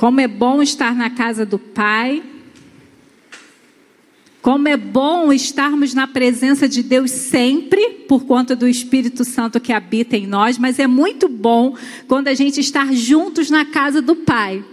Como é bom estar na casa do Pai. Como é bom estarmos na presença de Deus sempre, por conta do Espírito Santo que habita em nós, mas é muito bom quando a gente está juntos na casa do Pai.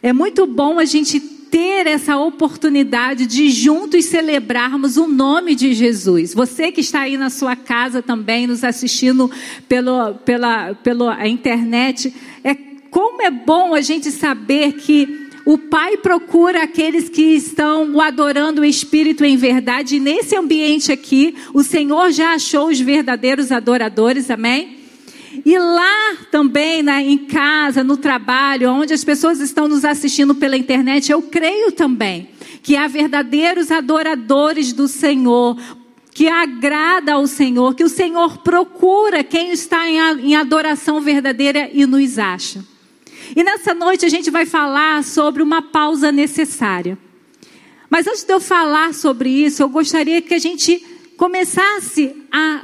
É muito bom a gente ter essa oportunidade de juntos celebrarmos o nome de Jesus. Você que está aí na sua casa também, nos assistindo pelo, pela, pela internet, é como é bom a gente saber que o Pai procura aqueles que estão o adorando o Espírito em verdade. E nesse ambiente aqui, o Senhor já achou os verdadeiros adoradores, amém? E lá também, né, em casa, no trabalho, onde as pessoas estão nos assistindo pela internet, eu creio também que há verdadeiros adoradores do Senhor, que agrada ao Senhor, que o Senhor procura quem está em adoração verdadeira e nos acha. E nessa noite a gente vai falar sobre uma pausa necessária. Mas antes de eu falar sobre isso, eu gostaria que a gente começasse a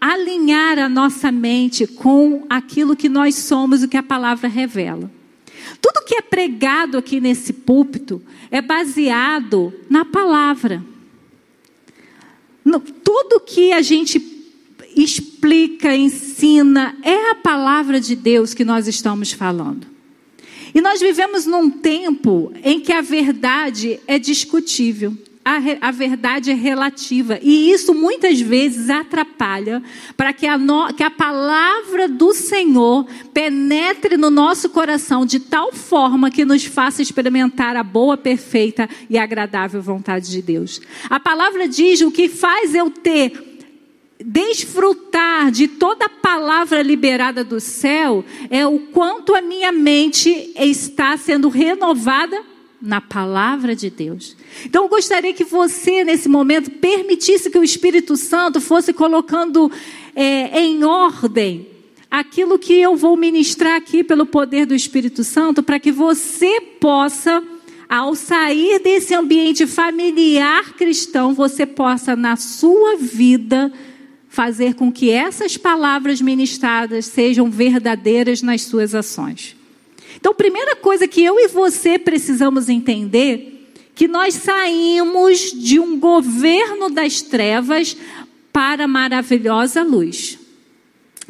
alinhar a nossa mente com aquilo que nós somos, o que a palavra revela. Tudo que é pregado aqui nesse púlpito é baseado na palavra. tudo que a gente explica, ensina, é a palavra de Deus que nós estamos falando. E nós vivemos num tempo em que a verdade é discutível. A, a, verdade é relativa. E isso muitas vezes atrapalha para que que a palavra do Senhor penetre no nosso coração de tal forma que nos faça experimentar a boa, perfeita e agradável vontade de Deus. A palavra diz o que faz eu ter desfrutar de toda palavra liberada do céu é o quanto a minha mente está sendo renovada na palavra de Deus. Então eu gostaria que você, nesse momento, permitisse que o Espírito Santo fosse colocando é, em ordem aquilo que eu vou ministrar aqui pelo poder do Espírito Santo, para que você possa, ao sair desse ambiente familiar cristão, você possa, na sua vida, fazer com que essas palavras ministradas sejam verdadeiras nas suas ações. Então, primeira coisa que eu e você precisamos entender que nós saímos de um governo das trevas para a maravilhosa luz.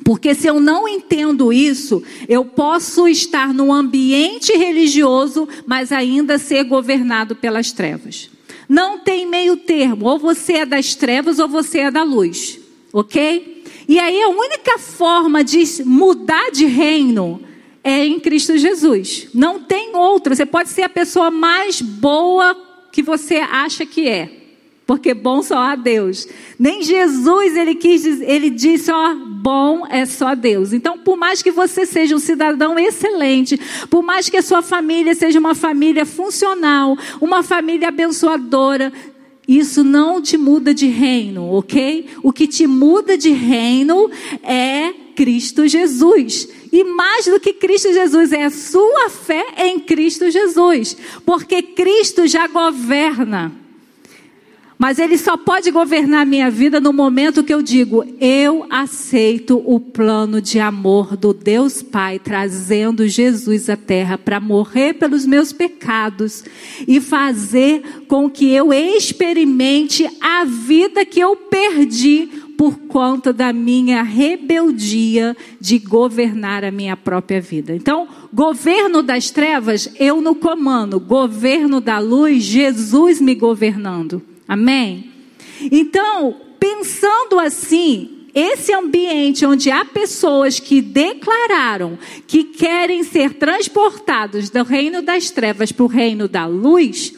Porque se eu não entendo isso, eu posso estar num ambiente religioso, mas ainda ser governado pelas trevas. Não tem meio termo, ou você é das trevas ou você é da luz ok? E aí a única forma de mudar de reino é em Cristo Jesus. Não tem outra. Você pode ser a pessoa mais boa que você acha que é. Porque bom só há Deus. Nem Jesus ele quis, ele disse, ó, bom é só Deus. Então, por mais que você seja um cidadão excelente, por mais que a sua família seja uma família funcional, uma família abençoadora, isso não te muda de reino, ok? O que te muda de reino é Cristo Jesus. E mais do que Cristo Jesus, é a sua fé em Cristo Jesus. Porque Cristo já governa. Mas ele só pode governar minha vida no momento que eu digo: eu aceito o plano de amor do Deus Pai, trazendo Jesus à terra para morrer pelos meus pecados e fazer com que eu experimente a vida que eu perdi por conta da minha rebeldia de governar a minha própria vida. Então, governo das trevas, eu no comando, governo da luz, Jesus me governando. Amém? Então, pensando assim, esse ambiente onde há pessoas que declararam que querem ser transportados do reino das trevas para o reino da luz,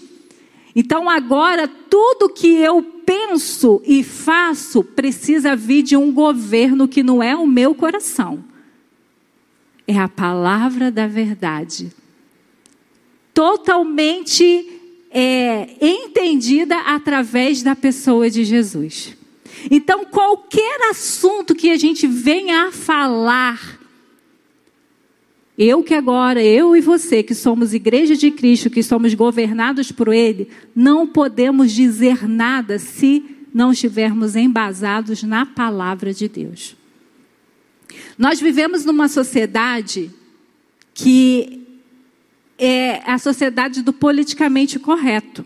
então agora tudo que eu penso e faço precisa vir de um governo que não é o meu coração. É a palavra da verdade. Totalmente é, entendida através da pessoa de Jesus. Então, qualquer assunto que a gente venha a falar, eu que agora, eu e você, que somos igreja de Cristo, que somos governados por Ele, não podemos dizer nada se não estivermos embasados na palavra de Deus. Nós vivemos numa sociedade que é a sociedade do politicamente correto.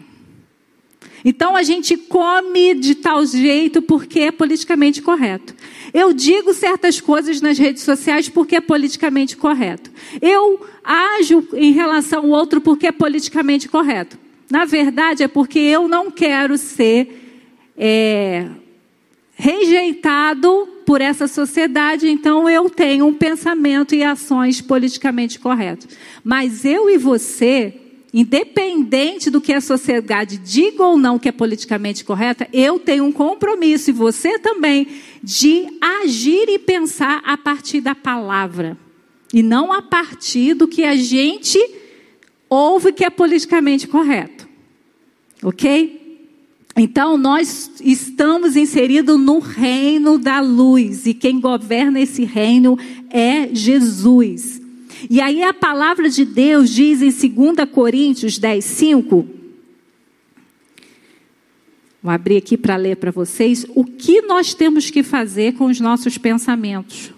Então a gente come de tal jeito porque é politicamente correto. Eu digo certas coisas nas redes sociais porque é politicamente correto. Eu ajo em relação ao outro porque é politicamente correto. Na verdade, é porque eu não quero ser é, rejeitado por essa sociedade, então eu tenho um pensamento e ações politicamente corretos. Mas eu e você, independente do que a sociedade diga ou não que é politicamente correta, eu tenho um compromisso, e você também, de agir e pensar a partir da palavra. E não a partir do que a gente ouve que é politicamente correto. Ok? Então, nós estamos inseridos no reino da luz, e quem governa esse reino é Jesus. E aí a palavra de Deus diz em 2 Coríntios 10, 5. Vou abrir aqui para ler para vocês o que nós temos que fazer com os nossos pensamentos.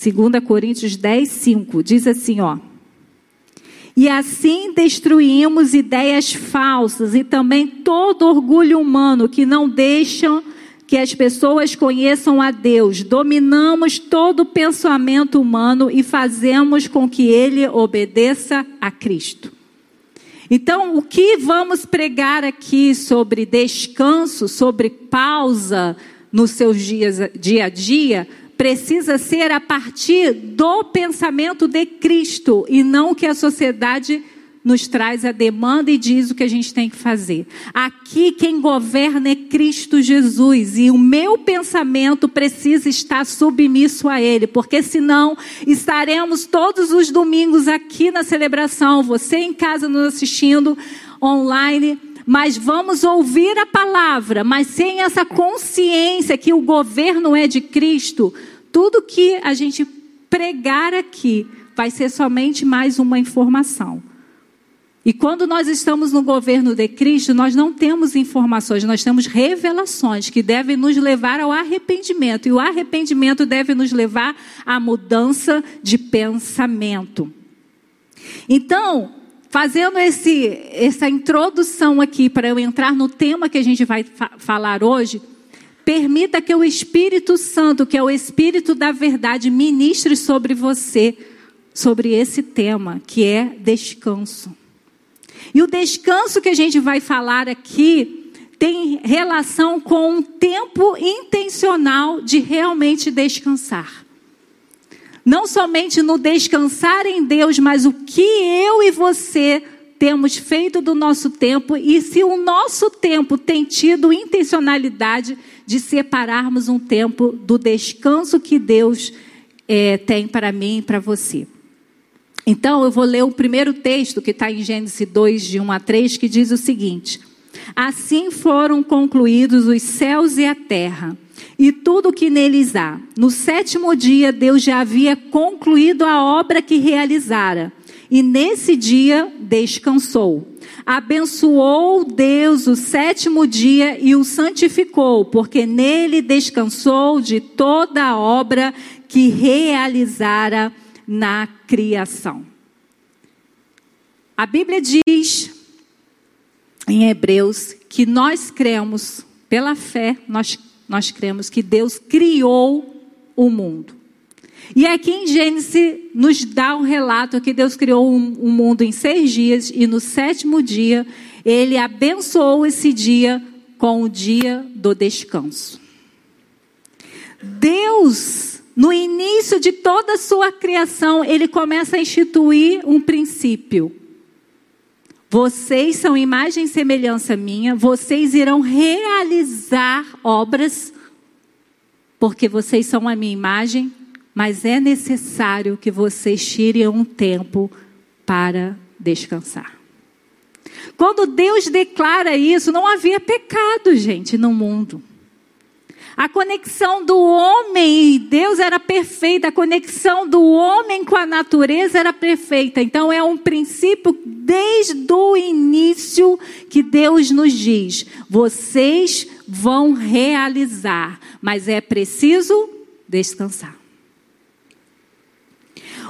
2 Coríntios 10, 5 diz assim: ó. E assim destruímos ideias falsas e também todo orgulho humano que não deixam que as pessoas conheçam a Deus. Dominamos todo pensamento humano e fazemos com que ele obedeça a Cristo. Então, o que vamos pregar aqui sobre descanso, sobre pausa nos seus dias, dia a dia, precisa ser a partir do pensamento de Cristo e não que a sociedade nos traz a demanda e diz o que a gente tem que fazer. Aqui quem governa é Cristo Jesus e o meu pensamento precisa estar submisso a Ele, porque senão estaremos todos os domingos aqui na celebração, você em casa nos assistindo online mas vamos ouvir a palavra, mas sem essa consciência que o governo é de Cristo, tudo que a gente pregar aqui vai ser somente mais uma informação. E quando nós estamos no governo de Cristo, nós não temos informações, nós temos revelações que devem nos levar ao arrependimento. E o arrependimento deve nos levar à mudança de pensamento. Então, fazendo esse, essa introdução aqui para eu entrar no tema que a gente vai fa falar hoje, permita que o Espírito Santo, que é o Espírito da verdade, ministre sobre você, sobre esse tema, que é descanso. E o descanso que a gente vai falar aqui tem relação com um tempo intencional de realmente descansar. Não somente no descansar em Deus, mas o que eu e você temos feito do nosso tempo e se o nosso tempo tem tido intencionalidade de separarmos um tempo do descanso que Deus é, tem para mim e para você. Então, eu vou ler o primeiro texto que está em Gênesis 2, de 1 a 3, que diz o seguinte: Assim foram concluídos os céus e a terra e tudo que neles há. No sétimo dia, Deus já havia concluído a obra que realizara. E nesse dia descansou. Abençoou Deus o sétimo dia e o santificou, porque nele descansou de toda a obra que realizara na criação. A Bíblia diz em Hebreus que nós cremos, pela fé, nós nós cremos que Deus criou o mundo. E aqui em Gênesis nos dá um relato que Deus criou um, um mundo em seis dias e no sétimo dia ele abençoou esse dia com o dia do descanso. Deus, no início de toda a sua criação, ele começa a instituir um princípio. Vocês são imagem e semelhança minha, vocês irão realizar obras, porque vocês são a minha imagem, mas é necessário que vocês tirem um tempo para descansar. Quando Deus declara isso, não havia pecado, gente, no mundo. A conexão do homem e Deus era perfeita, a conexão do homem com a natureza era perfeita. Então é um princípio desde o início que Deus nos diz: vocês vão realizar, mas é preciso descansar.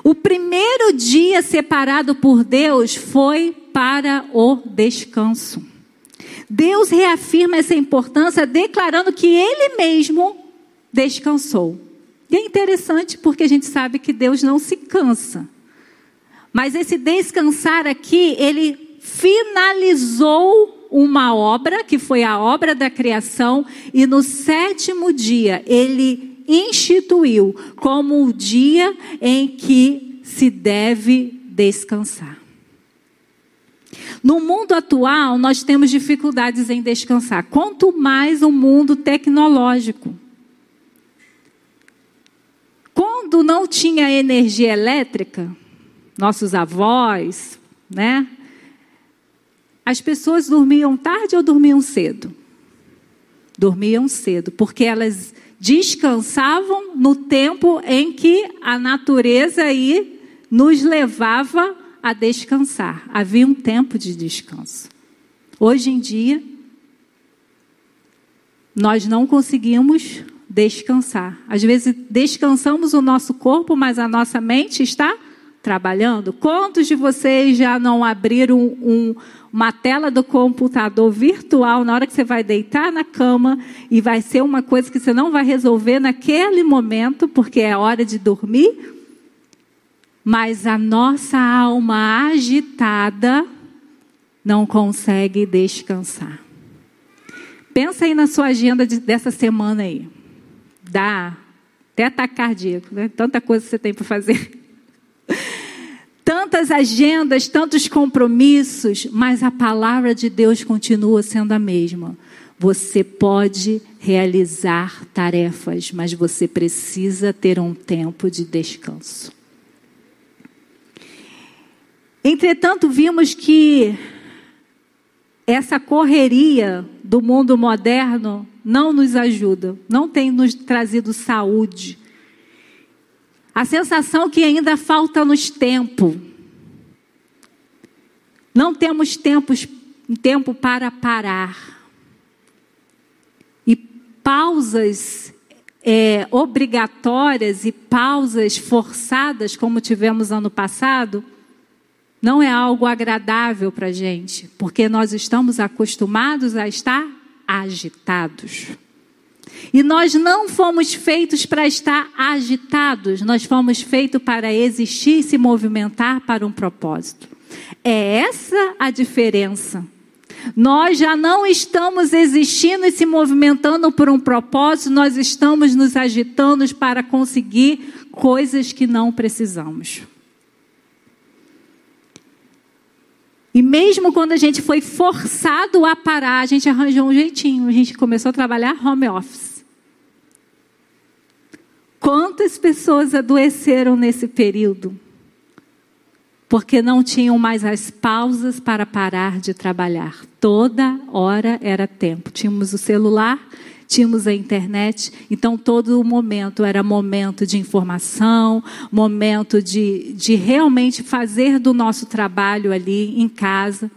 O primeiro dia separado por Deus foi para o descanso. Deus reafirma essa importância declarando que Ele mesmo descansou. E é interessante porque a gente sabe que Deus não se cansa. Mas esse descansar aqui, ele finalizou uma obra, que foi a obra da criação, e no sétimo dia ele instituiu como o dia em que se deve descansar. No mundo atual, nós temos dificuldades em descansar, quanto mais o mundo tecnológico. Quando não tinha energia elétrica, nossos avós, né? As pessoas dormiam tarde ou dormiam cedo? Dormiam cedo, porque elas descansavam no tempo em que a natureza aí nos levava a descansar. Havia um tempo de descanso. Hoje em dia, nós não conseguimos descansar. Às vezes descansamos o nosso corpo, mas a nossa mente está trabalhando? Quantos de vocês já não abriram um, uma tela do computador virtual na hora que você vai deitar na cama e vai ser uma coisa que você não vai resolver naquele momento, porque é hora de dormir? Mas a nossa alma agitada não consegue descansar. Pensa aí na sua agenda de, dessa semana aí. Dá até ataque cardíaco, né? Tanta coisa que você tem para fazer tantas agendas, tantos compromissos, mas a palavra de Deus continua sendo a mesma. Você pode realizar tarefas, mas você precisa ter um tempo de descanso. Entretanto, vimos que essa correria do mundo moderno não nos ajuda, não tem nos trazido saúde, a sensação que ainda falta-nos tempo. Não temos tempos, tempo para parar. E pausas é, obrigatórias e pausas forçadas, como tivemos ano passado, não é algo agradável para a gente, porque nós estamos acostumados a estar agitados. E nós não fomos feitos para estar agitados, nós fomos feitos para existir e se movimentar para um propósito. É essa a diferença. Nós já não estamos existindo e se movimentando por um propósito, nós estamos nos agitando para conseguir coisas que não precisamos. E mesmo quando a gente foi forçado a parar, a gente arranjou um jeitinho. A gente começou a trabalhar home office. Quantas pessoas adoeceram nesse período? Porque não tinham mais as pausas para parar de trabalhar. Toda hora era tempo. Tínhamos o celular, tínhamos a internet, então todo momento era momento de informação, momento de, de realmente fazer do nosso trabalho ali em casa.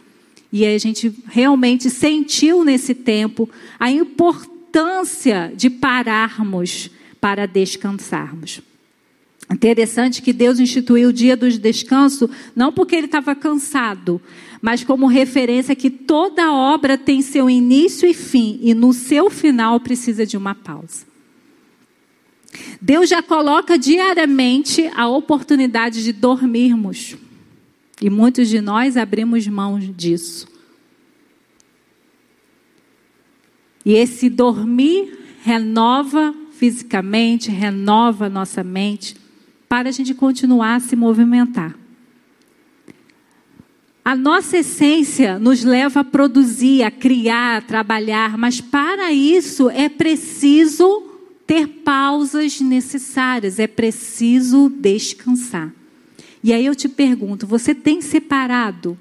E a gente realmente sentiu nesse tempo a importância de pararmos para descansarmos. Interessante que Deus instituiu o dia do descanso, não porque ele estava cansado, mas como referência que toda obra tem seu início e fim, e no seu final precisa de uma pausa. Deus já coloca diariamente a oportunidade de dormirmos. E muitos de nós abrimos mão disso. E esse dormir renova fisicamente, renova nossa mente, para a gente continuar a se movimentar. A nossa essência nos leva a produzir, a criar, a trabalhar, mas para isso é preciso ter pausas necessárias, é preciso descansar. E aí eu te pergunto: você tem separado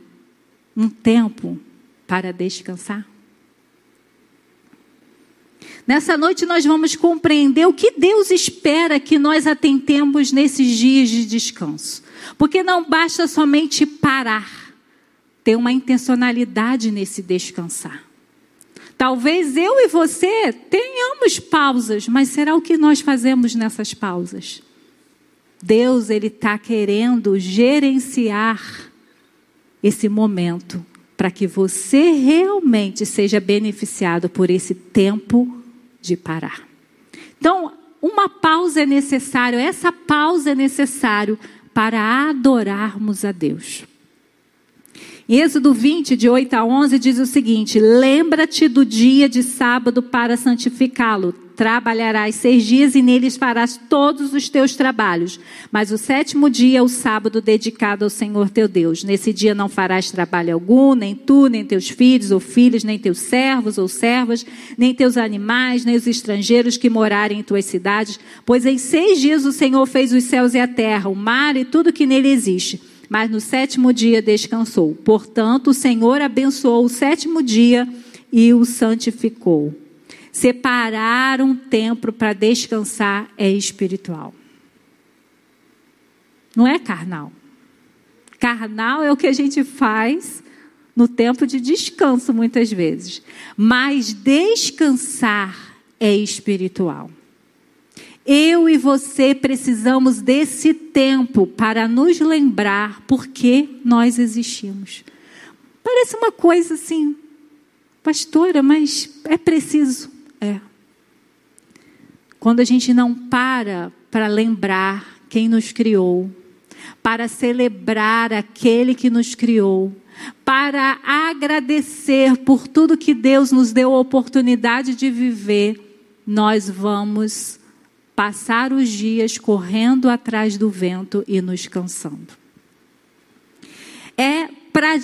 um tempo para descansar? Nessa noite nós vamos compreender o que Deus espera que nós atentemos nesses dias de descanso. Porque não basta somente parar ter uma intencionalidade nesse descansar. Talvez eu e você tenhamos pausas, mas será o que nós fazemos nessas pausas? Deus ele está querendo gerenciar esse momento para que você realmente seja beneficiado por esse tempo de parar. Então, uma pausa é necessário, essa pausa é necessário para adorarmos a Deus. Em Êxodo 20, de 8 a 11, diz o seguinte: Lembra-te do dia de sábado para santificá-lo. Trabalharás seis dias e neles farás todos os teus trabalhos. Mas o sétimo dia é o sábado dedicado ao Senhor teu Deus. Nesse dia não farás trabalho algum, nem tu, nem teus filhos ou filhas, nem teus servos ou servas, nem teus animais, nem os estrangeiros que morarem em tuas cidades. Pois em seis dias o Senhor fez os céus e a terra, o mar e tudo que nele existe mas no sétimo dia descansou. Portanto, o Senhor abençoou o sétimo dia e o santificou. Separar um tempo para descansar é espiritual. Não é carnal. Carnal é o que a gente faz no tempo de descanso, muitas vezes. Mas descansar é espiritual. Eu e você precisamos desse tempo para nos lembrar por que nós existimos. Parece uma coisa assim, pastora, mas é preciso. É. Quando a gente não para para lembrar quem nos criou, para celebrar aquele que nos criou, para agradecer por tudo que Deus nos deu a oportunidade de viver, nós vamos passar os dias correndo atrás do vento e nos cansando. É, pra,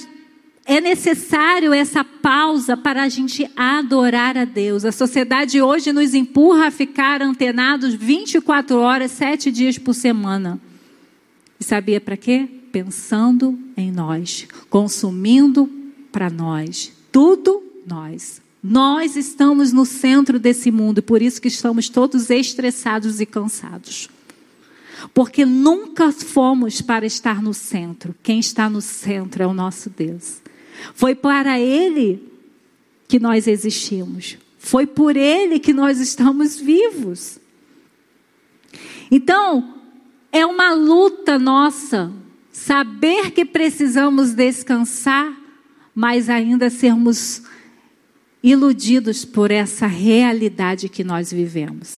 é necessário essa pausa para a gente adorar a Deus. A sociedade hoje nos empurra a ficar antenados 24 horas, 7 dias por semana. E sabia para quê? Pensando em nós, consumindo para nós, tudo nós. Nós estamos no centro desse mundo por isso que estamos todos estressados e cansados. Porque nunca fomos para estar no centro. Quem está no centro é o nosso Deus. Foi para Ele que nós existimos. Foi por Ele que nós estamos vivos. Então, é uma luta nossa saber que precisamos descansar, mas ainda sermos iludidos por essa realidade que nós vivemos.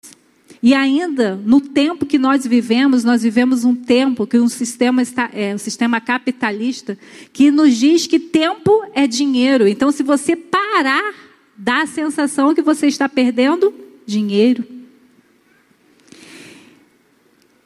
E ainda, no tempo que nós vivemos, nós vivemos um tempo que um sistema, está, é, um sistema capitalista que nos diz que tempo é dinheiro. Então, se você parar, dá a sensação que você está perdendo dinheiro.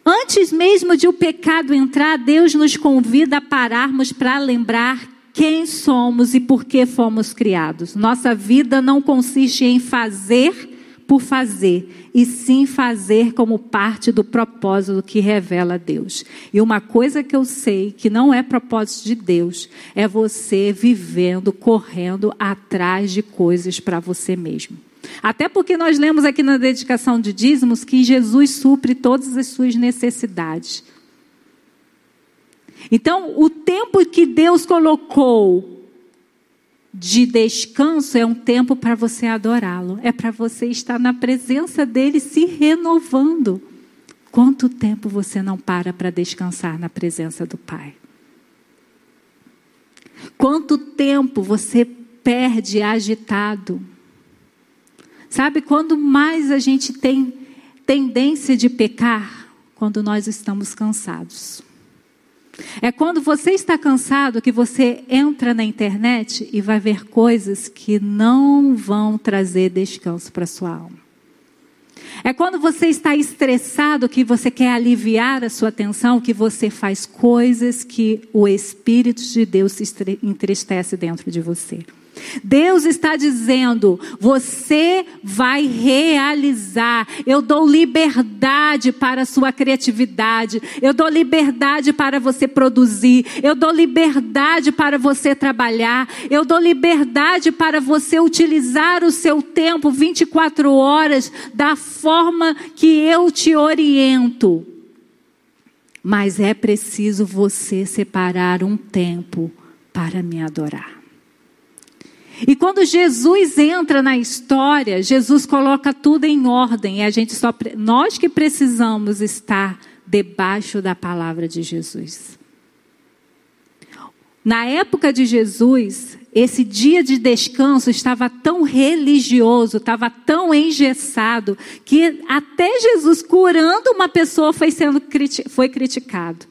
Antes mesmo de o pecado entrar, Deus nos convida a pararmos para lembrar quem somos e por que fomos criados. Nossa vida não consiste em fazer por fazer, e sim fazer como parte do propósito que revela Deus. E uma coisa que eu sei que não é propósito de Deus é você vivendo, correndo atrás de coisas para você mesmo. Até porque nós lemos aqui na dedicação de dízimos que Jesus supre todas as suas necessidades. Então, o tempo que Deus colocou de descanso é um tempo para você adorá-lo, é para você estar na presença dele se renovando. Quanto tempo você não para para descansar na presença do Pai? Quanto tempo você perde agitado? Sabe, quando mais a gente tem tendência de pecar? Quando nós estamos cansados. É quando você está cansado que você entra na internet e vai ver coisas que não vão trazer descanso para sua alma. É quando você está estressado que você quer aliviar a sua atenção, que você faz coisas que o Espírito de Deus se entristece dentro de você. Deus está dizendo: você vai realizar. Eu dou liberdade para a sua criatividade. Eu dou liberdade para você produzir. Eu dou liberdade para você trabalhar. Eu dou liberdade para você utilizar o seu tempo 24 horas da forma que eu te oriento. Mas é preciso você separar um tempo para me adorar. E quando Jesus entra na história, Jesus coloca tudo em ordem. E a gente só nós que precisamos estar debaixo da palavra de Jesus. Na época de Jesus, esse dia de descanso estava tão religioso, estava tão engessado, que até Jesus curando uma pessoa foi sendo foi criticado.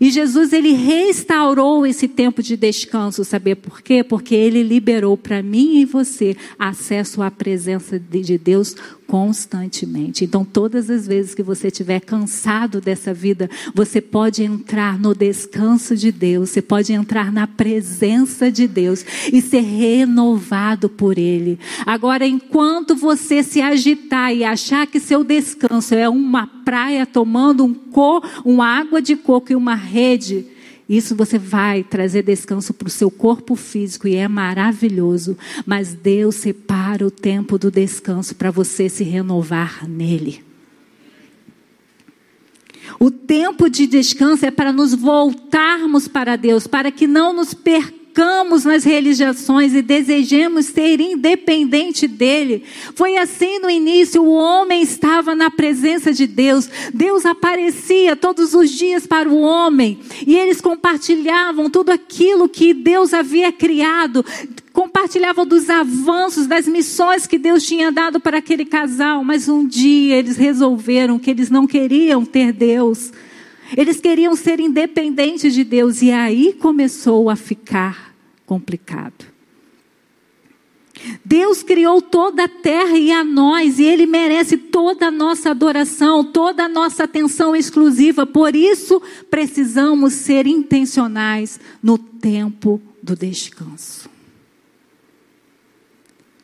E Jesus ele restaurou esse tempo de descanso, saber por quê? Porque ele liberou para mim e você acesso à presença de Deus constantemente. Então, todas as vezes que você estiver cansado dessa vida, você pode entrar no descanso de Deus, você pode entrar na presença de Deus e ser renovado por Ele. Agora, enquanto você se agitar e achar que seu descanso é uma praia tomando um co, uma água de coco e uma rede, isso você vai trazer descanso para o seu corpo físico e é maravilhoso. Mas Deus separa o tempo do descanso para você se renovar nele. O tempo de descanso é para nos voltarmos para Deus, para que não nos percamos ficamos nas religiões e desejemos ser independente dele. Foi assim no início, o homem estava na presença de Deus. Deus aparecia todos os dias para o homem e eles compartilhavam tudo aquilo que Deus havia criado, compartilhavam dos avanços, das missões que Deus tinha dado para aquele casal, mas um dia eles resolveram que eles não queriam ter Deus. Eles queriam ser independentes de Deus e aí começou a ficar complicado. Deus criou toda a terra e a nós, e Ele merece toda a nossa adoração, toda a nossa atenção exclusiva. Por isso, precisamos ser intencionais no tempo do descanso.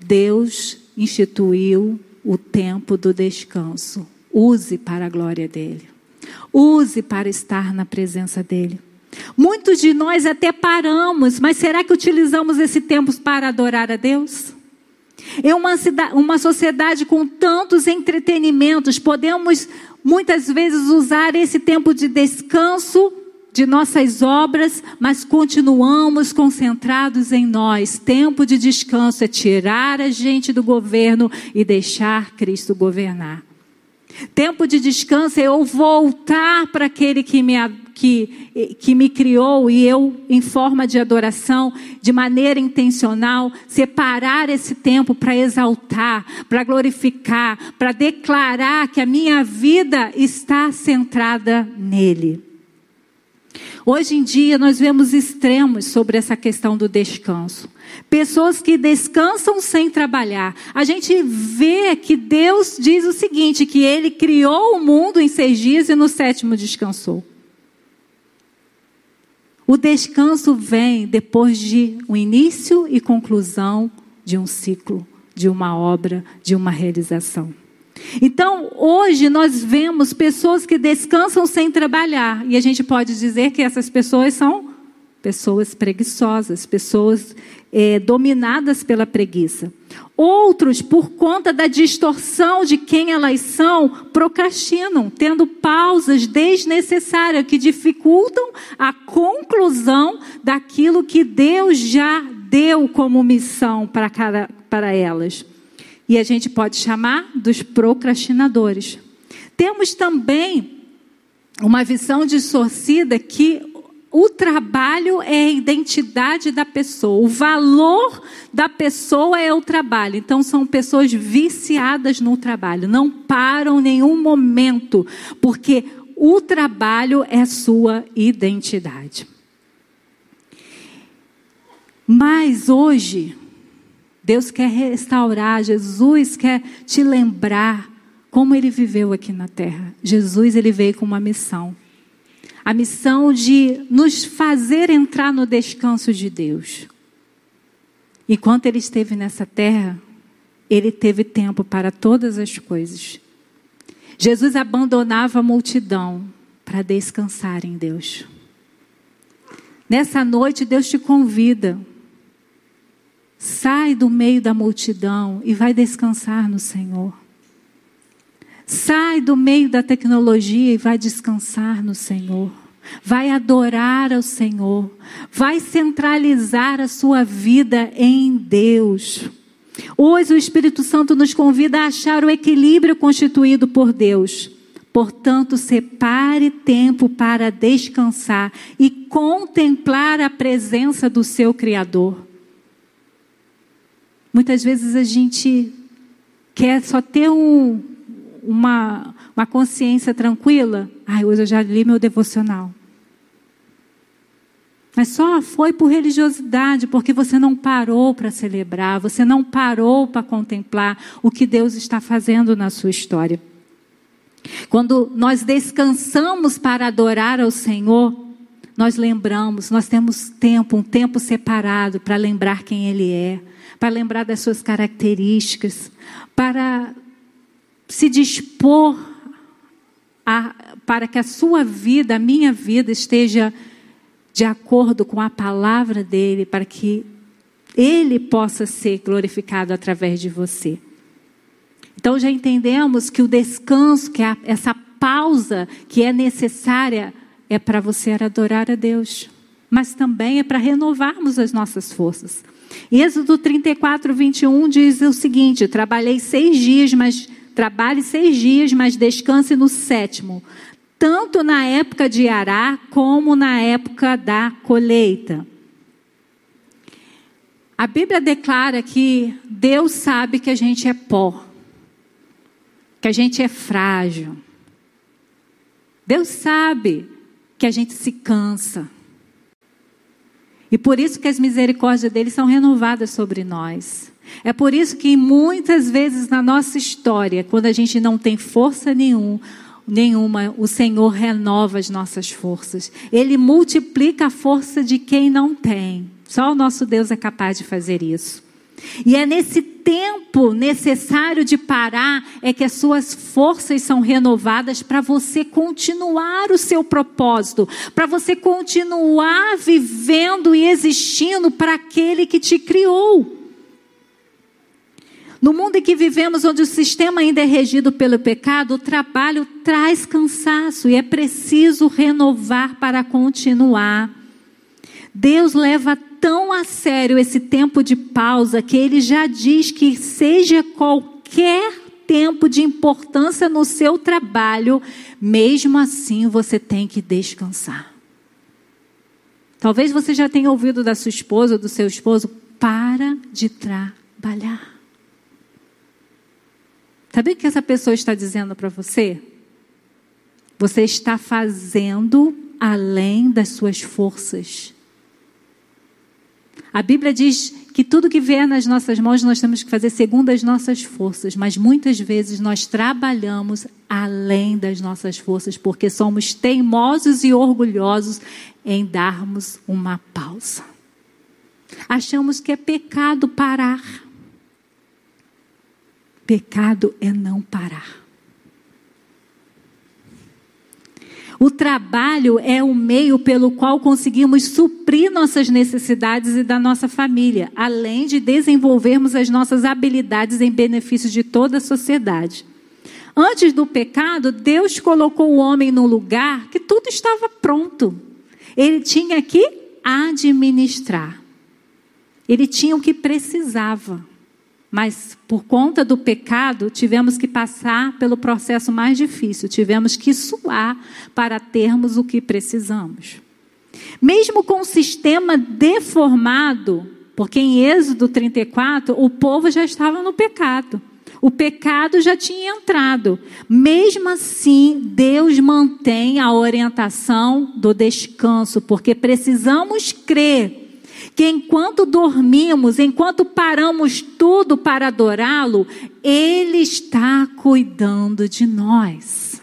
Deus instituiu o tempo do descanso. Use para a glória dele. Use para estar na presença dele. Muitos de nós até paramos, mas será que utilizamos esse tempo para adorar a Deus? Em uma, uma sociedade com tantos entretenimentos, podemos muitas vezes usar esse tempo de descanso de nossas obras, mas continuamos concentrados em nós. Tempo de descanso é tirar a gente do governo e deixar Cristo governar. Tempo de descanso é eu voltar para aquele que me, que, que me criou e eu, em forma de adoração, de maneira intencional, separar esse tempo para exaltar, para glorificar, para declarar que a minha vida está centrada nele. Hoje em dia nós vemos extremos sobre essa questão do descanso. Pessoas que descansam sem trabalhar. A gente vê que Deus diz o seguinte: que Ele criou o mundo em seis dias e no sétimo descansou. O descanso vem depois de um início e conclusão de um ciclo, de uma obra, de uma realização. Então, hoje nós vemos pessoas que descansam sem trabalhar, e a gente pode dizer que essas pessoas são pessoas preguiçosas, pessoas é, dominadas pela preguiça. Outros, por conta da distorção de quem elas são, procrastinam, tendo pausas desnecessárias que dificultam a conclusão daquilo que Deus já deu como missão para, para elas e a gente pode chamar dos procrastinadores. Temos também uma visão distorcida que o trabalho é a identidade da pessoa, o valor da pessoa é o trabalho. Então são pessoas viciadas no trabalho, não param nenhum momento, porque o trabalho é sua identidade. Mas hoje, Deus quer restaurar, Jesus quer te lembrar como ele viveu aqui na terra. Jesus ele veio com uma missão. A missão de nos fazer entrar no descanso de Deus. Enquanto ele esteve nessa terra, ele teve tempo para todas as coisas. Jesus abandonava a multidão para descansar em Deus. Nessa noite, Deus te convida Sai do meio da multidão e vai descansar no Senhor. Sai do meio da tecnologia e vai descansar no Senhor. Vai adorar ao Senhor. Vai centralizar a sua vida em Deus. Hoje o Espírito Santo nos convida a achar o equilíbrio constituído por Deus Portanto, separe tempo para descansar e contemplar a presença do seu Criador. Muitas vezes a gente quer só ter um, uma, uma consciência tranquila. Ai, hoje eu já li meu devocional. Mas só foi por religiosidade, porque você não parou para celebrar, você não parou para contemplar o que Deus está fazendo na sua história. Quando nós descansamos para adorar ao Senhor, nós lembramos, nós temos tempo, um tempo separado para lembrar quem Ele é, para lembrar das suas características, para se dispor a, para que a sua vida, a minha vida, esteja de acordo com a palavra dele, para que ele possa ser glorificado através de você. Então já entendemos que o descanso, que é essa pausa que é necessária, é para você adorar a Deus, mas também é para renovarmos as nossas forças. Êxodo 34, 21 diz o seguinte: Trabalhei seis dias, mas trabalhe seis dias, mas descanse no sétimo, tanto na época de arar como na época da colheita. A Bíblia declara que Deus sabe que a gente é pó que a gente é frágil. Deus sabe que a gente se cansa. E por isso que as misericórdias dele são renovadas sobre nós. É por isso que muitas vezes na nossa história, quando a gente não tem força nenhum, nenhuma, o Senhor renova as nossas forças. Ele multiplica a força de quem não tem. Só o nosso Deus é capaz de fazer isso. E é nesse tempo necessário de parar é que as suas forças são renovadas para você continuar o seu propósito, para você continuar vivendo e existindo para aquele que te criou. No mundo em que vivemos, onde o sistema ainda é regido pelo pecado, o trabalho traz cansaço e é preciso renovar para continuar. Deus leva tão a sério esse tempo de pausa que ele já diz que seja qualquer tempo de importância no seu trabalho, mesmo assim você tem que descansar. Talvez você já tenha ouvido da sua esposa ou do seu esposo, para de trabalhar. Sabe o que essa pessoa está dizendo para você? Você está fazendo além das suas forças. A Bíblia diz que tudo que vier nas nossas mãos nós temos que fazer segundo as nossas forças, mas muitas vezes nós trabalhamos além das nossas forças porque somos teimosos e orgulhosos em darmos uma pausa. Achamos que é pecado parar. Pecado é não parar. O trabalho é o meio pelo qual conseguimos suprir nossas necessidades e da nossa família, além de desenvolvermos as nossas habilidades em benefício de toda a sociedade. Antes do pecado, Deus colocou o homem num lugar que tudo estava pronto. Ele tinha que administrar. Ele tinha o que precisava. Mas por conta do pecado, tivemos que passar pelo processo mais difícil, tivemos que suar para termos o que precisamos. Mesmo com o sistema deformado, porque em Êxodo 34 o povo já estava no pecado. O pecado já tinha entrado. Mesmo assim, Deus mantém a orientação do descanso, porque precisamos crer que enquanto dormimos, enquanto paramos tudo para adorá-lo, Ele está cuidando de nós.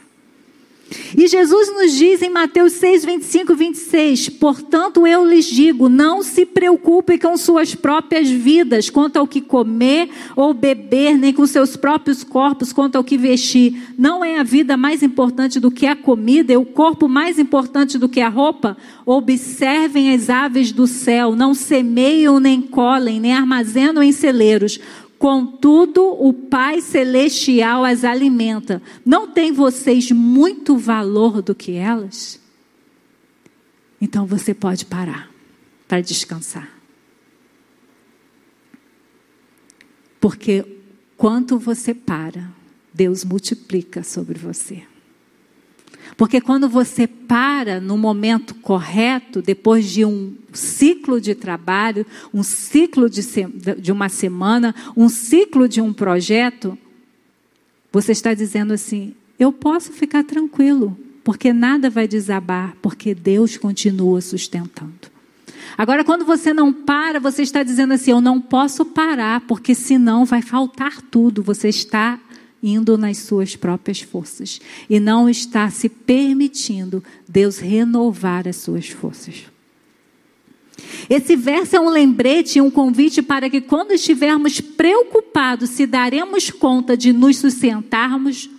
E Jesus nos diz em Mateus 6, 25 e 26: Portanto, eu lhes digo, não se preocupem com suas próprias vidas, quanto ao que comer ou beber, nem com seus próprios corpos, quanto ao que vestir. Não é a vida mais importante do que a comida, e o corpo mais importante do que a roupa? Observem as aves do céu, não semeiam, nem colhem, nem armazenam em celeiros Contudo, o Pai Celestial as alimenta. Não tem vocês muito valor do que elas? Então você pode parar para descansar. Porque quanto você para, Deus multiplica sobre você. Porque quando você para no momento correto, depois de um ciclo de trabalho, um ciclo de, de uma semana, um ciclo de um projeto, você está dizendo assim: eu posso ficar tranquilo, porque nada vai desabar, porque Deus continua sustentando. Agora, quando você não para, você está dizendo assim: eu não posso parar, porque senão vai faltar tudo. Você está indo nas suas próprias forças e não está se permitindo Deus renovar as suas forças. Esse verso é um lembrete e um convite para que, quando estivermos preocupados se daremos conta de nos sustentarmos,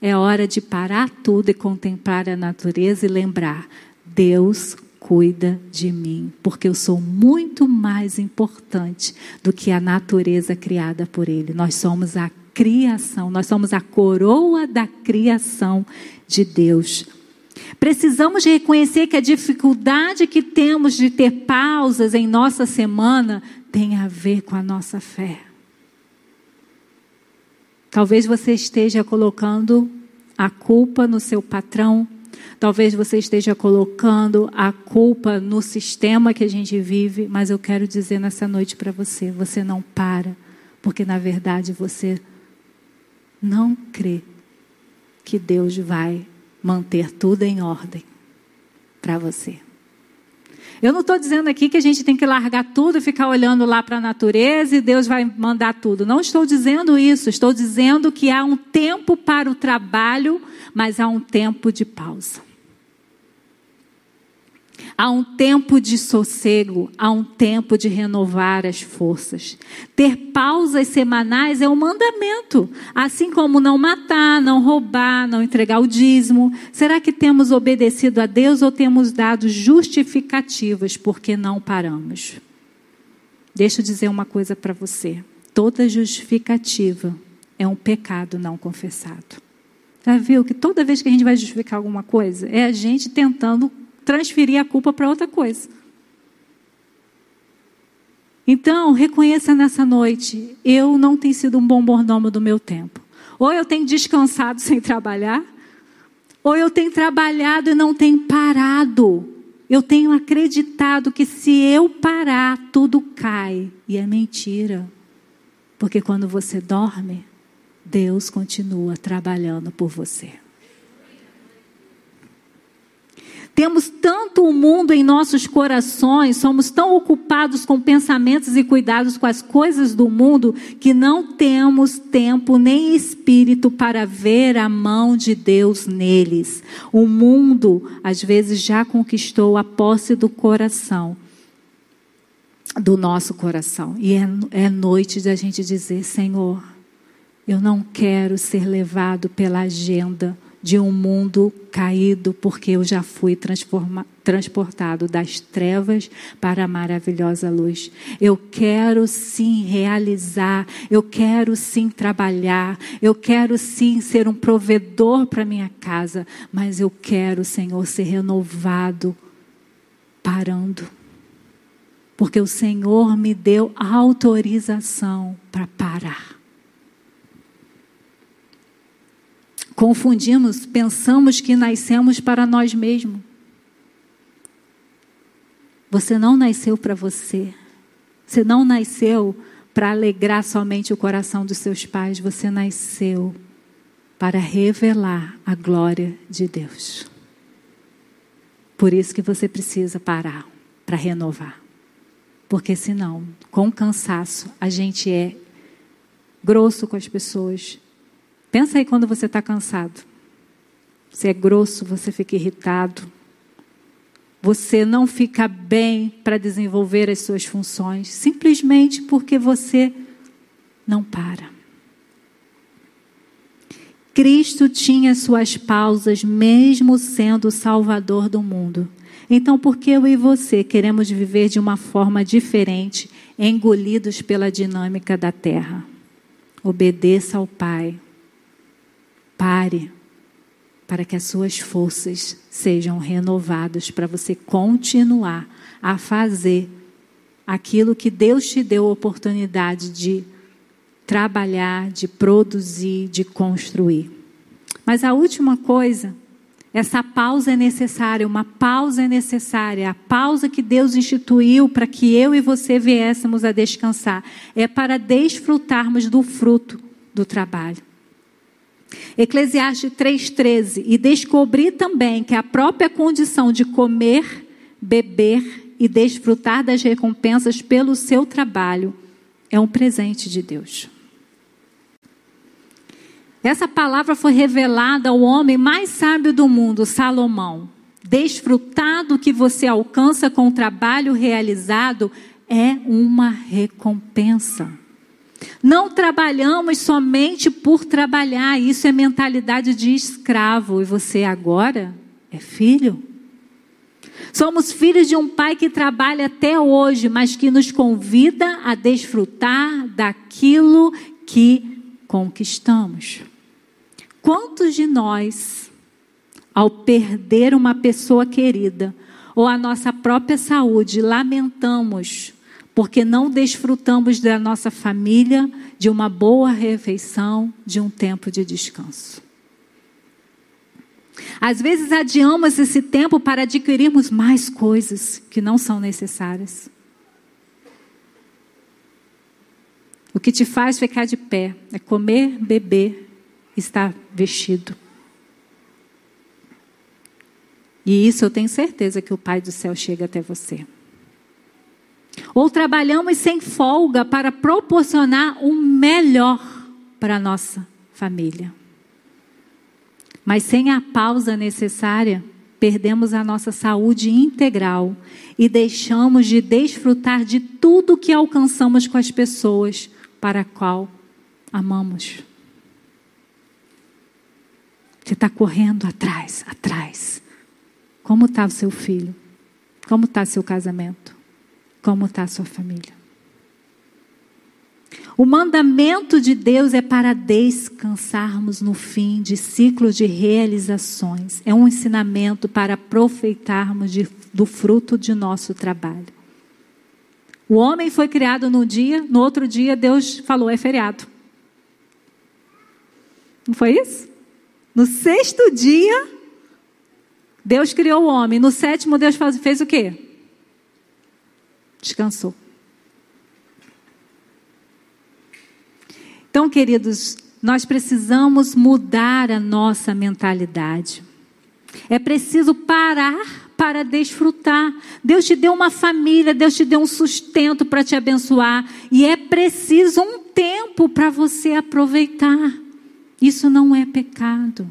é hora de parar tudo e contemplar a natureza e lembrar: Deus cuida de mim, porque eu sou muito mais importante do que a natureza criada por Ele. Nós somos a criação, nós somos a coroa da criação de Deus. Precisamos reconhecer que a dificuldade que temos de ter pausas em nossa semana tem a ver com a nossa fé. Talvez você esteja colocando a culpa no seu patrão, talvez você esteja colocando a culpa no sistema que a gente vive, mas eu quero dizer nessa noite para você: você não para, porque na verdade você não crê que Deus vai manter tudo em ordem para você. Eu não estou dizendo aqui que a gente tem que largar tudo e ficar olhando lá para a natureza e Deus vai mandar tudo. Não estou dizendo isso. Estou dizendo que há um tempo para o trabalho, mas há um tempo de pausa. Há um tempo de sossego, há um tempo de renovar as forças. Ter pausas semanais é um mandamento, assim como não matar, não roubar, não entregar o dízimo. Será que temos obedecido a Deus ou temos dado justificativas porque não paramos? Deixa eu dizer uma coisa para você. Toda justificativa é um pecado não confessado. Já viu que toda vez que a gente vai justificar alguma coisa, é a gente tentando transferir a culpa para outra coisa. Então, reconheça nessa noite: eu não tenho sido um bom mordomo do meu tempo. Ou eu tenho descansado sem trabalhar, ou eu tenho trabalhado e não tenho parado. Eu tenho acreditado que se eu parar, tudo cai. E é mentira. Porque quando você dorme, Deus continua trabalhando por você. Temos tanto o mundo em nossos corações, somos tão ocupados com pensamentos e cuidados com as coisas do mundo, que não temos tempo nem espírito para ver a mão de Deus neles. O mundo, às vezes, já conquistou a posse do coração, do nosso coração. E é, é noite de a gente dizer: Senhor, eu não quero ser levado pela agenda de um mundo caído, porque eu já fui transportado das trevas para a maravilhosa luz. Eu quero sim realizar, eu quero sim trabalhar, eu quero sim ser um provedor para minha casa, mas eu quero, Senhor, ser renovado parando. Porque o Senhor me deu autorização para parar. Confundimos, pensamos que nascemos para nós mesmos. Você não nasceu para você. Você não nasceu para alegrar somente o coração dos seus pais. Você nasceu para revelar a glória de Deus. Por isso que você precisa parar para renovar. Porque senão, com cansaço, a gente é grosso com as pessoas, Pensa aí quando você está cansado. Você é grosso, você fica irritado. Você não fica bem para desenvolver as suas funções, simplesmente porque você não para. Cristo tinha suas pausas, mesmo sendo o Salvador do mundo. Então, por que eu e você queremos viver de uma forma diferente, engolidos pela dinâmica da terra? Obedeça ao Pai, Pare para que as suas forças sejam renovadas para você continuar a fazer aquilo que Deus te deu a oportunidade de trabalhar, de produzir, de construir. Mas a última coisa Essa pausa é necessária, uma pausa é necessária. A pausa que Deus instituiu para que eu e você viéssemos a descansar é para desfrutarmos do fruto do trabalho. Eclesiastes 3,13. E descobri também que a própria condição de comer, beber e desfrutar das recompensas pelo seu trabalho é um presente de Deus. Essa palavra foi revelada ao homem mais sábio do mundo, Salomão. Desfrutar do que você alcança com o trabalho realizado é uma recompensa. Não trabalhamos somente por trabalhar, isso é mentalidade de escravo. E você agora é filho? Somos filhos de um pai que trabalha até hoje, mas que nos convida a desfrutar daquilo que conquistamos. Quantos de nós, ao perder uma pessoa querida ou a nossa própria saúde, lamentamos porque não desfrutamos da nossa família, de uma boa refeição, de um tempo de descanso? Às vezes adiamos esse tempo para adquirirmos mais coisas que não são necessárias. O que te faz ficar de pé é comer, beber está vestido. E isso eu tenho certeza que o Pai do céu chega até você. Ou trabalhamos sem folga para proporcionar o melhor para a nossa família. Mas sem a pausa necessária, perdemos a nossa saúde integral e deixamos de desfrutar de tudo que alcançamos com as pessoas para a qual amamos. Você está correndo atrás, atrás. Como está o seu filho? Como está seu casamento? Como está a sua família? O mandamento de Deus é para descansarmos no fim de ciclo de realizações. É um ensinamento para aproveitarmos de, do fruto de nosso trabalho. O homem foi criado num dia, no outro dia Deus falou: é feriado. Não foi isso? No sexto dia, Deus criou o homem. No sétimo, Deus fez o quê? Descansou. Então, queridos, nós precisamos mudar a nossa mentalidade. É preciso parar para desfrutar. Deus te deu uma família, Deus te deu um sustento para te abençoar. E é preciso um tempo para você aproveitar. Isso não é pecado.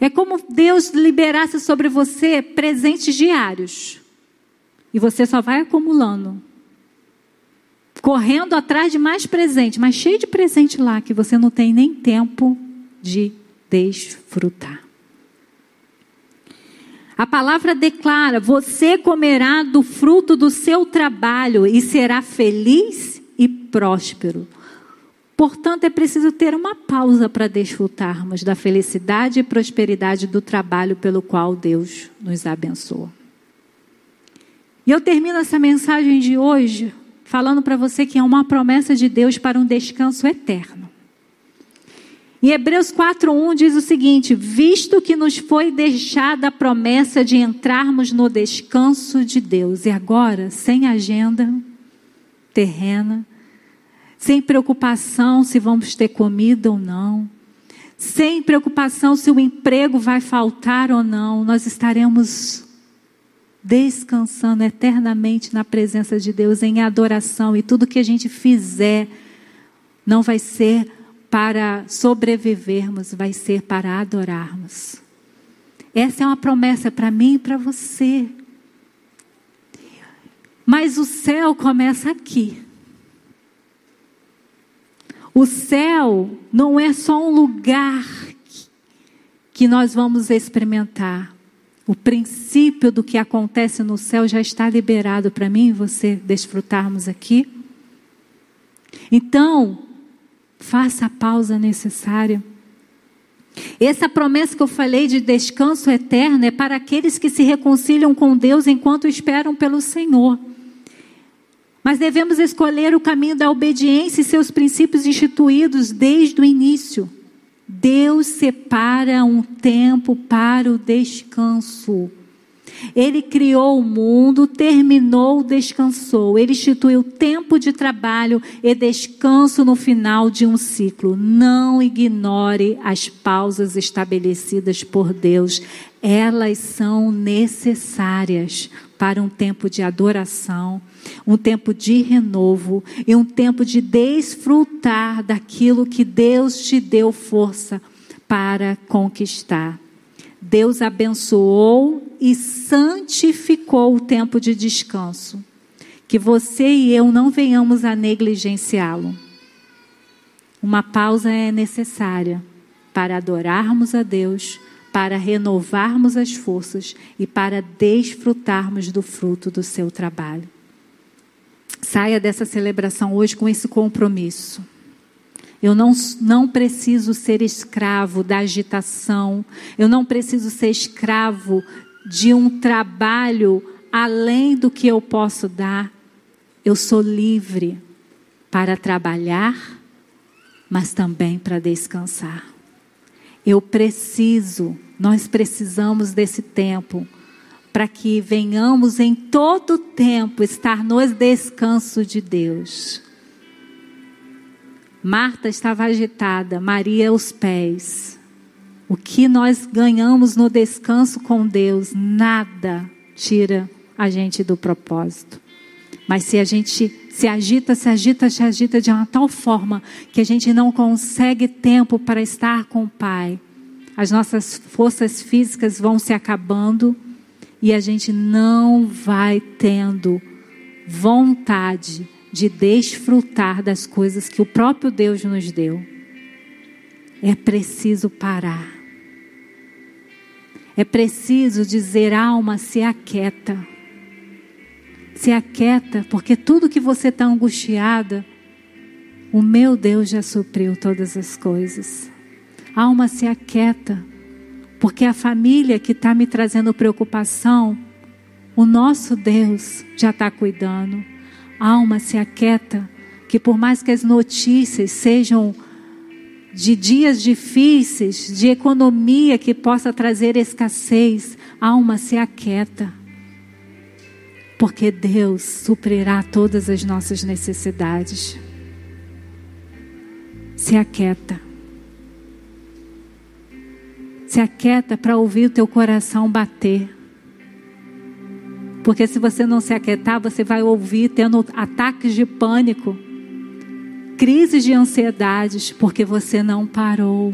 É como Deus liberasse sobre você presentes diários. E você só vai acumulando. Correndo atrás de mais presente, mas cheio de presente lá que você não tem nem tempo de desfrutar. A palavra declara: você comerá do fruto do seu trabalho e será feliz e próspero. Portanto, é preciso ter uma pausa para desfrutarmos da felicidade e prosperidade do trabalho pelo qual Deus nos abençoa. E eu termino essa mensagem de hoje falando para você que é uma promessa de Deus para um descanso eterno. Em Hebreus 4:1 diz o seguinte: "Visto que nos foi deixada a promessa de entrarmos no descanso de Deus, e agora, sem agenda terrena, sem preocupação se vamos ter comida ou não, sem preocupação se o emprego vai faltar ou não, nós estaremos descansando eternamente na presença de Deus, em adoração, e tudo que a gente fizer não vai ser para sobrevivermos, vai ser para adorarmos. Essa é uma promessa para mim e para você. Mas o céu começa aqui. O céu não é só um lugar que nós vamos experimentar. O princípio do que acontece no céu já está liberado para mim e você desfrutarmos aqui. Então, faça a pausa necessária. Essa promessa que eu falei de descanso eterno é para aqueles que se reconciliam com Deus enquanto esperam pelo Senhor. Mas devemos escolher o caminho da obediência e seus princípios instituídos desde o início. Deus separa um tempo para o descanso. Ele criou o mundo, terminou, descansou. Ele instituiu tempo de trabalho e descanso no final de um ciclo. Não ignore as pausas estabelecidas por Deus. Elas são necessárias para um tempo de adoração, um tempo de renovo e um tempo de desfrutar daquilo que Deus te deu força para conquistar. Deus abençoou e santificou o tempo de descanso. Que você e eu não venhamos a negligenciá-lo. Uma pausa é necessária para adorarmos a Deus, para renovarmos as forças e para desfrutarmos do fruto do seu trabalho. Saia dessa celebração hoje com esse compromisso. Eu não, não preciso ser escravo da agitação. Eu não preciso ser escravo de um trabalho além do que eu posso dar. Eu sou livre para trabalhar, mas também para descansar. Eu preciso, nós precisamos desse tempo para que venhamos em todo tempo estar no descanso de Deus. Marta estava agitada, Maria aos pés. O que nós ganhamos no descanso com Deus, nada tira a gente do propósito. Mas se a gente se agita, se agita, se agita de uma tal forma que a gente não consegue tempo para estar com o Pai, as nossas forças físicas vão se acabando e a gente não vai tendo vontade de desfrutar das coisas que o próprio Deus nos deu. É preciso parar. É preciso dizer, alma, se aquieta. Se aquieta, porque tudo que você está angustiada, o meu Deus já supriu todas as coisas. Alma, se aquieta, porque a família que está me trazendo preocupação, o nosso Deus já está cuidando alma se aquieta, que por mais que as notícias sejam de dias difíceis, de economia que possa trazer escassez, alma se aquieta. Porque Deus suprirá todas as nossas necessidades. Se aquieta. Se aquieta para ouvir o teu coração bater. Porque se você não se aquietar, você vai ouvir tendo ataques de pânico, crises de ansiedades, porque você não parou.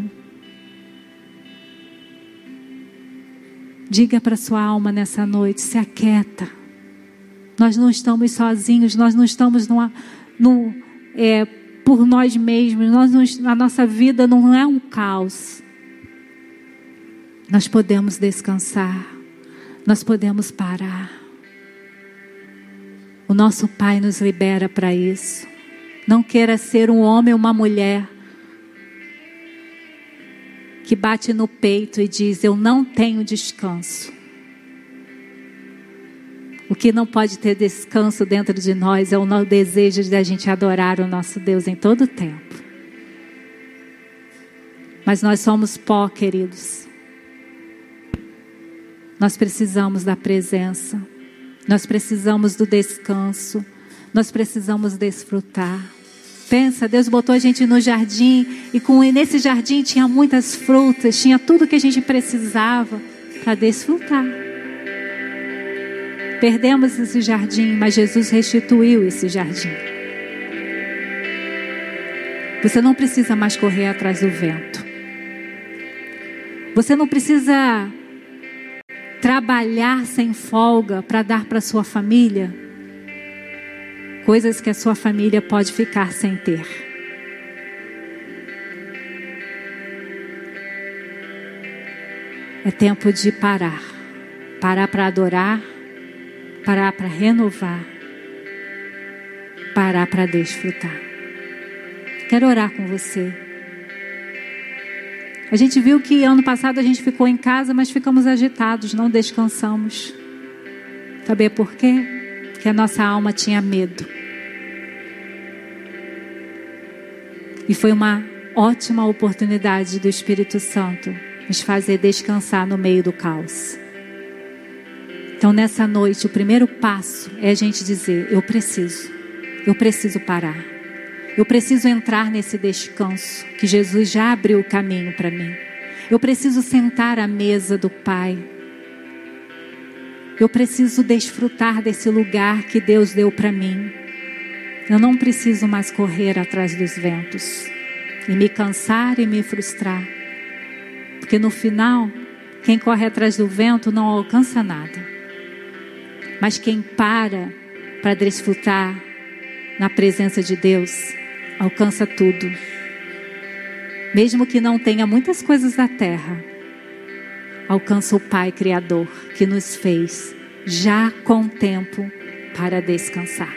Diga para sua alma nessa noite: se aquieta. Nós não estamos sozinhos, nós não estamos numa, num, é, por nós mesmos, nós não, a nossa vida não é um caos. Nós podemos descansar, nós podemos parar. O nosso Pai nos libera para isso. Não queira ser um homem ou uma mulher que bate no peito e diz: Eu não tenho descanso. O que não pode ter descanso dentro de nós é o desejo de a gente adorar o nosso Deus em todo o tempo. Mas nós somos pó, queridos. Nós precisamos da presença. Nós precisamos do descanso. Nós precisamos desfrutar. Pensa, Deus botou a gente no jardim e com nesse jardim tinha muitas frutas, tinha tudo que a gente precisava para desfrutar. Perdemos esse jardim, mas Jesus restituiu esse jardim. Você não precisa mais correr atrás do vento. Você não precisa trabalhar sem folga para dar para sua família coisas que a sua família pode ficar sem ter. É tempo de parar. Parar para adorar, parar para renovar, parar para desfrutar. Quero orar com você. A gente viu que ano passado a gente ficou em casa, mas ficamos agitados, não descansamos. Saber por quê? Porque a nossa alma tinha medo. E foi uma ótima oportunidade do Espírito Santo nos fazer descansar no meio do caos. Então, nessa noite, o primeiro passo é a gente dizer: eu preciso, eu preciso parar. Eu preciso entrar nesse descanso que Jesus já abriu o caminho para mim. Eu preciso sentar à mesa do Pai. Eu preciso desfrutar desse lugar que Deus deu para mim. Eu não preciso mais correr atrás dos ventos e me cansar e me frustrar. Porque no final, quem corre atrás do vento não alcança nada. Mas quem para para desfrutar na presença de Deus, alcança tudo. Mesmo que não tenha muitas coisas da terra, alcança o Pai Criador que nos fez já com tempo para descansar.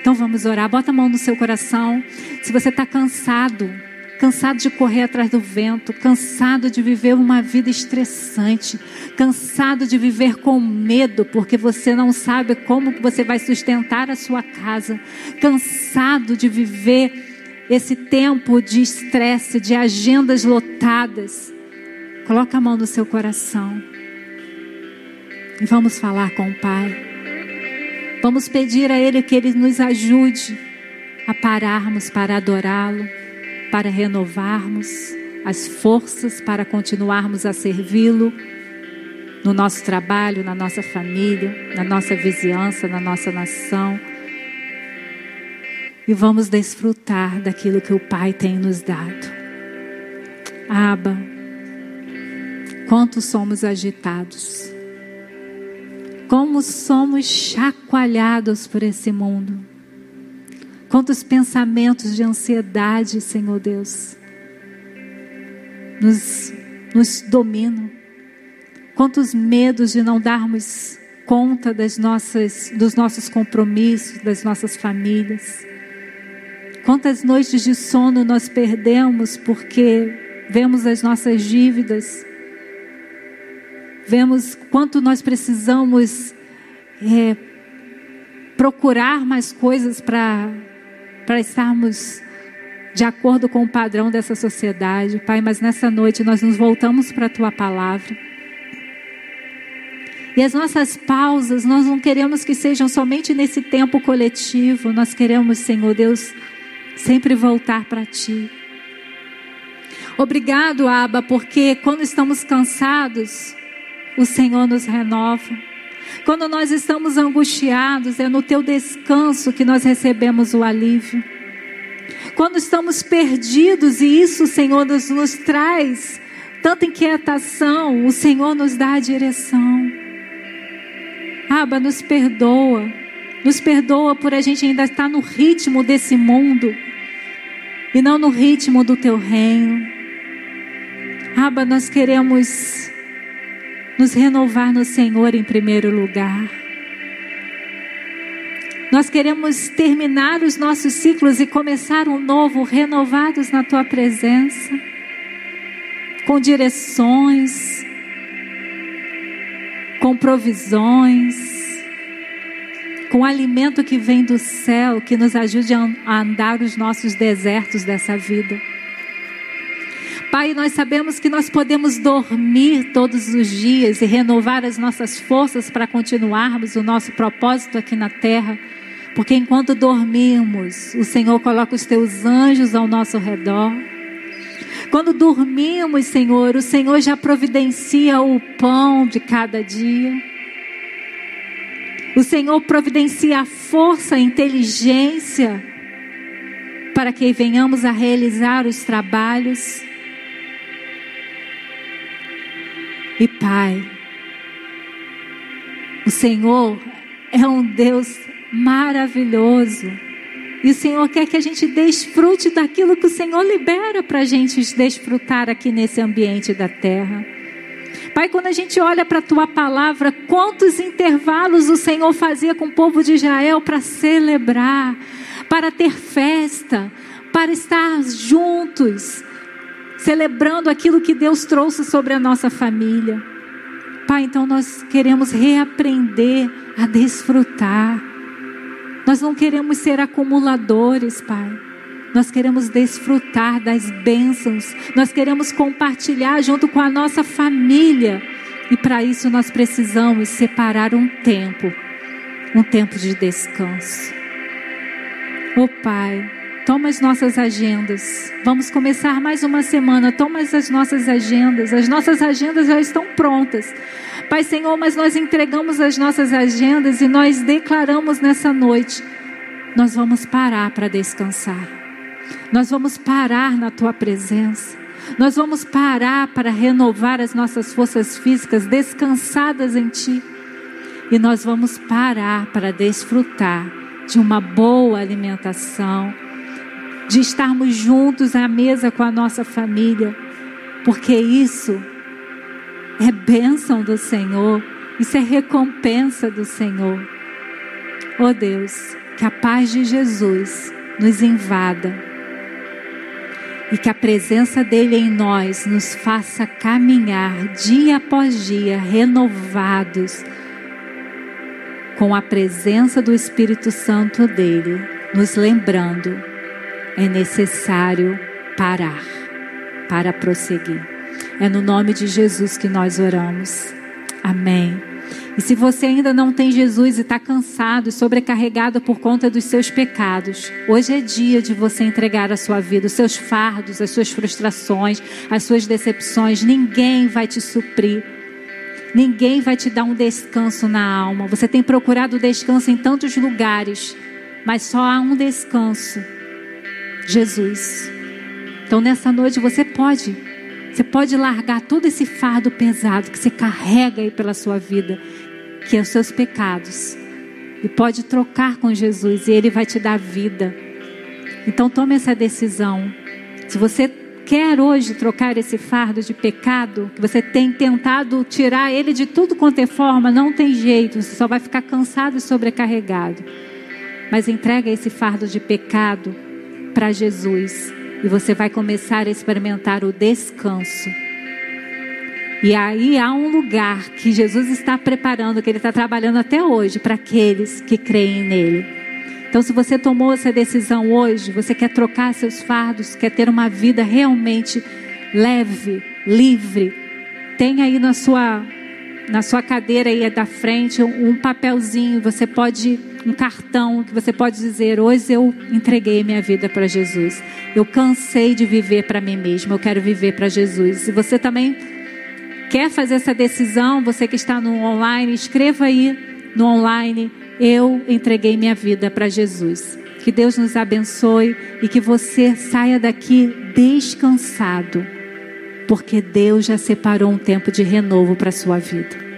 Então vamos orar. Bota a mão no seu coração. Se você está cansado, cansado de correr atrás do vento, cansado de viver uma vida estressante, cansado de viver com medo porque você não sabe como você vai sustentar a sua casa, cansado de viver esse tempo de estresse, de agendas lotadas. Coloca a mão no seu coração. E vamos falar com o Pai. Vamos pedir a Ele que Ele nos ajude a pararmos para adorá-lo para renovarmos as forças para continuarmos a servi-lo no nosso trabalho, na nossa família, na nossa vizinhança, na nossa nação. E vamos desfrutar daquilo que o Pai tem nos dado. Aba, quanto somos agitados, como somos chacoalhados por esse mundo Quantos pensamentos de ansiedade, Senhor Deus, nos, nos dominam. Quantos medos de não darmos conta das nossas, dos nossos compromissos, das nossas famílias. Quantas noites de sono nós perdemos porque vemos as nossas dívidas, vemos quanto nós precisamos é, procurar mais coisas para para estarmos de acordo com o padrão dessa sociedade, Pai, mas nessa noite nós nos voltamos para a tua palavra. E as nossas pausas, nós não queremos que sejam somente nesse tempo coletivo, nós queremos, Senhor Deus, sempre voltar para ti. Obrigado, Aba, porque quando estamos cansados, o Senhor nos renova. Quando nós estamos angustiados, é no teu descanso que nós recebemos o alívio. Quando estamos perdidos, e isso, Senhor, nos, nos traz tanta inquietação, o Senhor nos dá a direção. Aba, nos perdoa. Nos perdoa por a gente ainda estar no ritmo desse mundo e não no ritmo do teu reino. Aba, nós queremos nos renovar no Senhor em primeiro lugar. Nós queremos terminar os nossos ciclos e começar um novo, renovados na tua presença, com direções, com provisões, com alimento que vem do céu, que nos ajude a andar os nossos desertos dessa vida. Pai, nós sabemos que nós podemos dormir todos os dias e renovar as nossas forças para continuarmos o nosso propósito aqui na terra. Porque enquanto dormimos, o Senhor coloca os teus anjos ao nosso redor. Quando dormimos, Senhor, o Senhor já providencia o pão de cada dia. O Senhor providencia a força, a inteligência para que venhamos a realizar os trabalhos. E Pai, o Senhor é um Deus maravilhoso. E o Senhor quer que a gente desfrute daquilo que o Senhor libera para a gente desfrutar aqui nesse ambiente da terra. Pai, quando a gente olha para a tua palavra, quantos intervalos o Senhor fazia com o povo de Israel para celebrar, para ter festa, para estar juntos, celebrando aquilo que Deus trouxe sobre a nossa família. Pai, então nós queremos reaprender a desfrutar. Nós não queremos ser acumuladores, Pai. Nós queremos desfrutar das bênçãos, nós queremos compartilhar junto com a nossa família. E para isso nós precisamos separar um tempo, um tempo de descanso. Oh Pai, toma as nossas agendas. Vamos começar mais uma semana. Toma as nossas agendas. As nossas agendas já estão prontas. Pai Senhor, mas nós entregamos as nossas agendas e nós declaramos nessa noite: nós vamos parar para descansar. Nós vamos parar na tua presença. Nós vamos parar para renovar as nossas forças físicas descansadas em ti. E nós vamos parar para desfrutar de uma boa alimentação, de estarmos juntos à mesa com a nossa família, porque isso é bênção do Senhor, isso é recompensa do Senhor. Oh Deus, que a paz de Jesus nos invada e que a presença dele em nós nos faça caminhar dia após dia renovados com a presença do Espírito Santo dele, nos lembrando é necessário parar para prosseguir. É no nome de Jesus que nós oramos. Amém. E se você ainda não tem Jesus e está cansado e sobrecarregado por conta dos seus pecados, hoje é dia de você entregar a sua vida, os seus fardos, as suas frustrações, as suas decepções. Ninguém vai te suprir. Ninguém vai te dar um descanso na alma. Você tem procurado descanso em tantos lugares, mas só há um descanso: Jesus. Então nessa noite você pode você pode largar todo esse fardo pesado que você carrega aí pela sua vida que é os seus pecados. E pode trocar com Jesus e Ele vai te dar vida. Então tome essa decisão. Se você quer hoje trocar esse fardo de pecado, que você tem tentado tirar ele de tudo quanto é forma, não tem jeito, você só vai ficar cansado e sobrecarregado. Mas entrega esse fardo de pecado para Jesus e você vai começar a experimentar o descanso e aí há um lugar que Jesus está preparando, que Ele está trabalhando até hoje para aqueles que creem nele. Então, se você tomou essa decisão hoje, você quer trocar seus fardos, quer ter uma vida realmente leve, livre, tem aí na sua na sua cadeira aí da frente um, papelzinho, você pode um cartão que você pode dizer: hoje eu entreguei minha vida para Jesus. Eu cansei de viver para mim mesmo, eu quero viver para Jesus. E você também Quer fazer essa decisão? Você que está no online, escreva aí no online. Eu entreguei minha vida para Jesus. Que Deus nos abençoe e que você saia daqui descansado, porque Deus já separou um tempo de renovo para a sua vida.